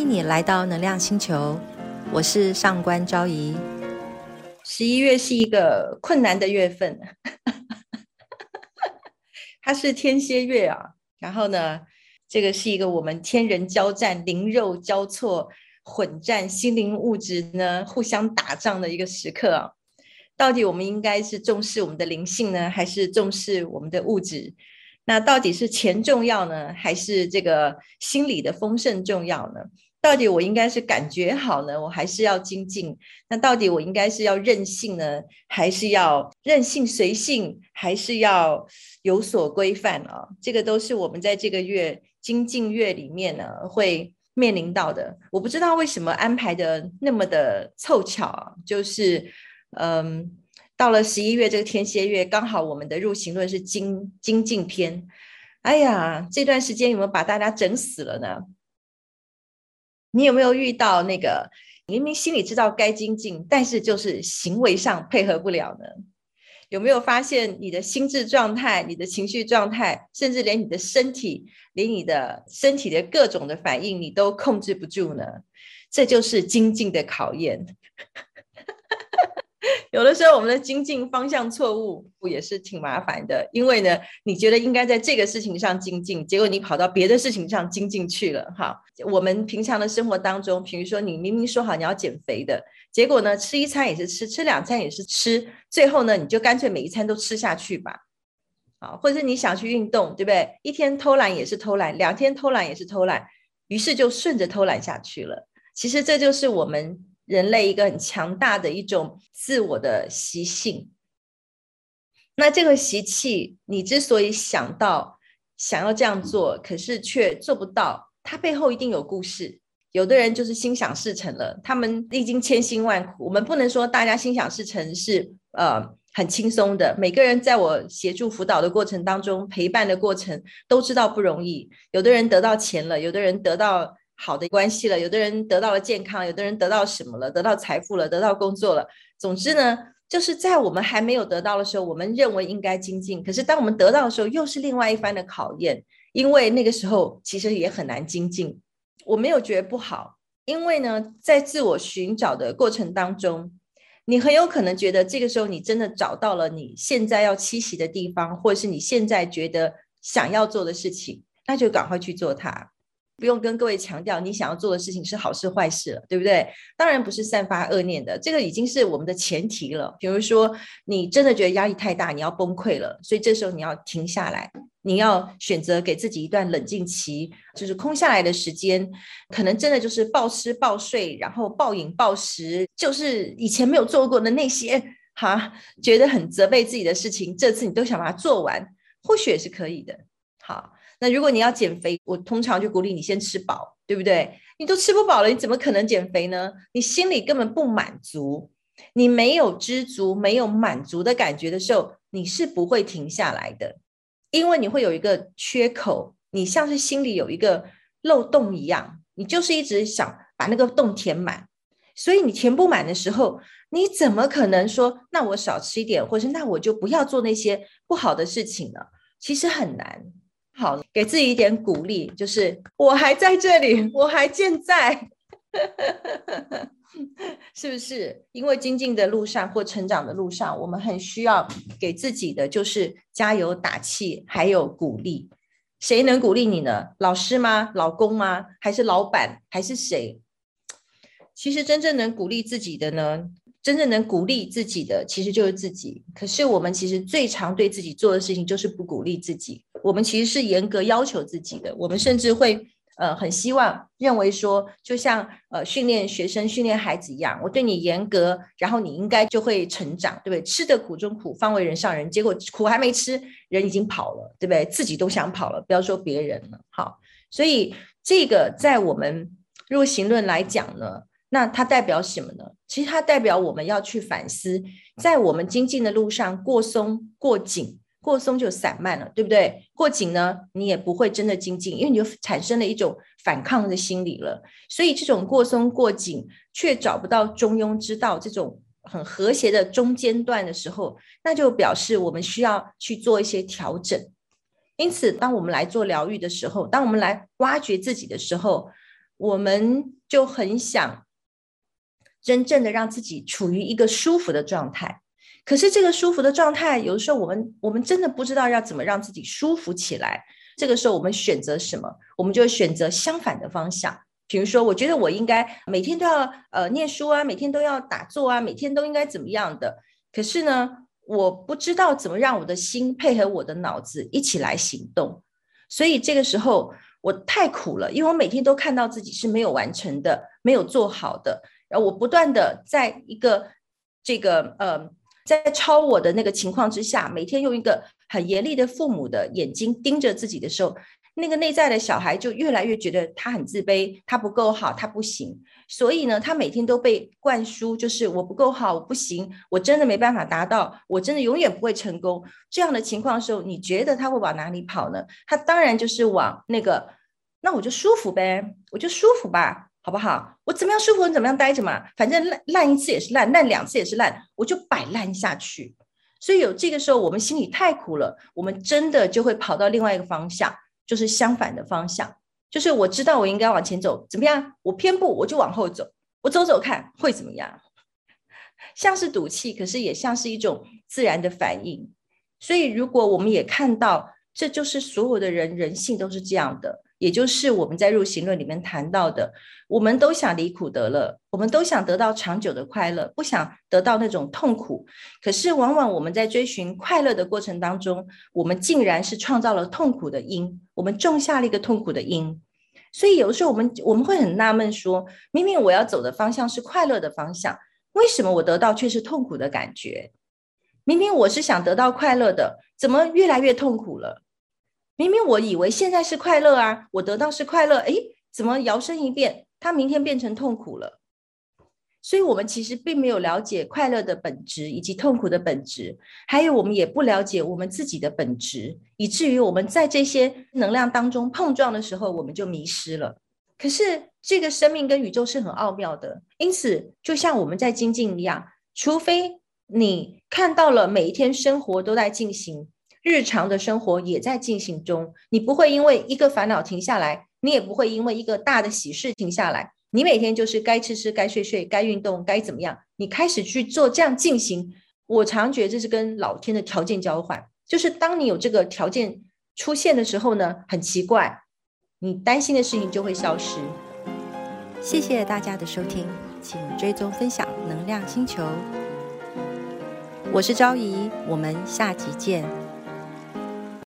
欢迎你来到能量星球，我是上官昭仪。十一月是一个困难的月份，它是天蝎月啊。然后呢，这个是一个我们天人交战、灵肉交错、混战、心灵物质呢互相打仗的一个时刻啊。到底我们应该是重视我们的灵性呢，还是重视我们的物质？那到底是钱重要呢，还是这个心理的丰盛重要呢？到底我应该是感觉好呢，我还是要精进？那到底我应该是要任性呢，还是要任性随性，还是要有所规范啊？这个都是我们在这个月精进月里面呢会面临到的。我不知道为什么安排的那么的凑巧啊，就是嗯。到了十一月这个天蝎月，刚好我们的入行论是精精进篇。哎呀，这段时间有没有把大家整死了呢？你有没有遇到那个明明心里知道该精进，但是就是行为上配合不了呢？有没有发现你的心智状态、你的情绪状态，甚至连你的身体、连你的身体的各种的反应，你都控制不住呢？这就是精进的考验。有的时候，我们的精进方向错误，也是挺麻烦的。因为呢，你觉得应该在这个事情上精进，结果你跑到别的事情上精进去了。哈，我们平常的生活当中，比如说你明明说好你要减肥的，结果呢，吃一餐也是吃，吃两餐也是吃，最后呢，你就干脆每一餐都吃下去吧。好，或者是你想去运动，对不对？一天偷懒也是偷懒，两天偷懒也是偷懒，于是就顺着偷懒下去了。其实这就是我们。人类一个很强大的一种自我的习性，那这个习气，你之所以想到想要这样做，可是却做不到，它背后一定有故事。有的人就是心想事成了，他们历经千辛万苦。我们不能说大家心想事成是呃很轻松的。每个人在我协助辅导的过程当中，陪伴的过程都知道不容易。有的人得到钱了，有的人得到。好的关系了，有的人得到了健康，有的人得到什么了？得到财富了，得到工作了。总之呢，就是在我们还没有得到的时候，我们认为应该精进；可是当我们得到的时候，又是另外一番的考验，因为那个时候其实也很难精进。我没有觉得不好，因为呢，在自我寻找的过程当中，你很有可能觉得这个时候你真的找到了你现在要栖息的地方，或者是你现在觉得想要做的事情，那就赶快去做它。不用跟各位强调你想要做的事情是好事坏事了，对不对？当然不是散发恶念的，这个已经是我们的前提了。比如说，你真的觉得压力太大，你要崩溃了，所以这时候你要停下来，你要选择给自己一段冷静期，就是空下来的时间，可能真的就是暴吃暴睡，然后暴饮暴食，就是以前没有做过的那些哈，觉得很责备自己的事情，这次你都想把它做完，或许也是可以的。好。那如果你要减肥，我通常就鼓励你先吃饱，对不对？你都吃不饱了，你怎么可能减肥呢？你心里根本不满足，你没有知足、没有满足的感觉的时候，你是不会停下来的，因为你会有一个缺口，你像是心里有一个漏洞一样，你就是一直想把那个洞填满，所以你填不满的时候，你怎么可能说那我少吃一点，或是那我就不要做那些不好的事情呢？其实很难。好，给自己一点鼓励，就是我还在这里，我还健在，是不是？因为精进的路上或成长的路上，我们很需要给自己的就是加油打气，还有鼓励。谁能鼓励你呢？老师吗？老公吗？还是老板？还是谁？其实真正能鼓励自己的呢？真正能鼓励自己的，其实就是自己。可是我们其实最常对自己做的事情，就是不鼓励自己。我们其实是严格要求自己的。我们甚至会，呃，很希望认为说，就像呃训练学生、训练孩子一样，我对你严格，然后你应该就会成长，对不对？吃得苦中苦，方为人上人。结果苦还没吃，人已经跑了，对不对？自己都想跑了，不要说别人了。好，所以这个在我们入行论来讲呢。那它代表什么呢？其实它代表我们要去反思，在我们精进的路上过松过紧，过松就散漫了，对不对？过紧呢，你也不会真的精进，因为你就产生了一种反抗的心理了。所以这种过松过紧却找不到中庸之道，这种很和谐的中间段的时候，那就表示我们需要去做一些调整。因此，当我们来做疗愈的时候，当我们来挖掘自己的时候，我们就很想真正的让自己处于一个舒服的状态。可是这个舒服的状态，有的时候我们我们真的不知道要怎么让自己舒服起来。这个时候我们选择什么？我们就选择相反的方向。比如说，我觉得我应该每天都要呃念书啊，每天都要打坐啊，每天都应该怎么样的？可是呢，我不知道怎么让我的心配合我的脑子一起来行动。所以这个时候我太苦了，因为我每天都看到自己是没有完成的，没有做好的。然后我不断的在一个这个呃。在超我的那个情况之下，每天用一个很严厉的父母的眼睛盯着自己的时候，那个内在的小孩就越来越觉得他很自卑，他不够好，他不行。所以呢，他每天都被灌输，就是我不够好，我不行，我真的没办法达到，我真的永远不会成功。这样的情况的时候，你觉得他会往哪里跑呢？他当然就是往那个，那我就舒服呗，我就舒服吧。好不好？我怎么样舒服，你怎么样待着嘛。反正烂烂一次也是烂，烂两次也是烂，我就摆烂下去。所以有这个时候，我们心里太苦了，我们真的就会跑到另外一个方向，就是相反的方向。就是我知道我应该往前走，怎么样？我偏不，我就往后走，我走走看会怎么样？像是赌气，可是也像是一种自然的反应。所以如果我们也看到，这就是所有的人人性都是这样的。也就是我们在入行论里面谈到的，我们都想离苦得乐，我们都想得到长久的快乐，不想得到那种痛苦。可是往往我们在追寻快乐的过程当中，我们竟然是创造了痛苦的因，我们种下了一个痛苦的因。所以有的时候我们我们会很纳闷，说明明我要走的方向是快乐的方向，为什么我得到却是痛苦的感觉？明明我是想得到快乐的，怎么越来越痛苦了？明明我以为现在是快乐啊，我得到是快乐，哎，怎么摇身一变，它明天变成痛苦了？所以，我们其实并没有了解快乐的本质以及痛苦的本质，还有我们也不了解我们自己的本质，以至于我们在这些能量当中碰撞的时候，我们就迷失了。可是，这个生命跟宇宙是很奥妙的，因此，就像我们在精进一样，除非你看到了每一天生活都在进行。日常的生活也在进行中，你不会因为一个烦恼停下来，你也不会因为一个大的喜事停下来。你每天就是该吃吃，该睡睡，该运动，该怎么样，你开始去做这样进行。我常觉得这是跟老天的条件交换，就是当你有这个条件出现的时候呢，很奇怪，你担心的事情就会消失。谢谢大家的收听，请追踪分享能量星球。我是昭仪，我们下集见。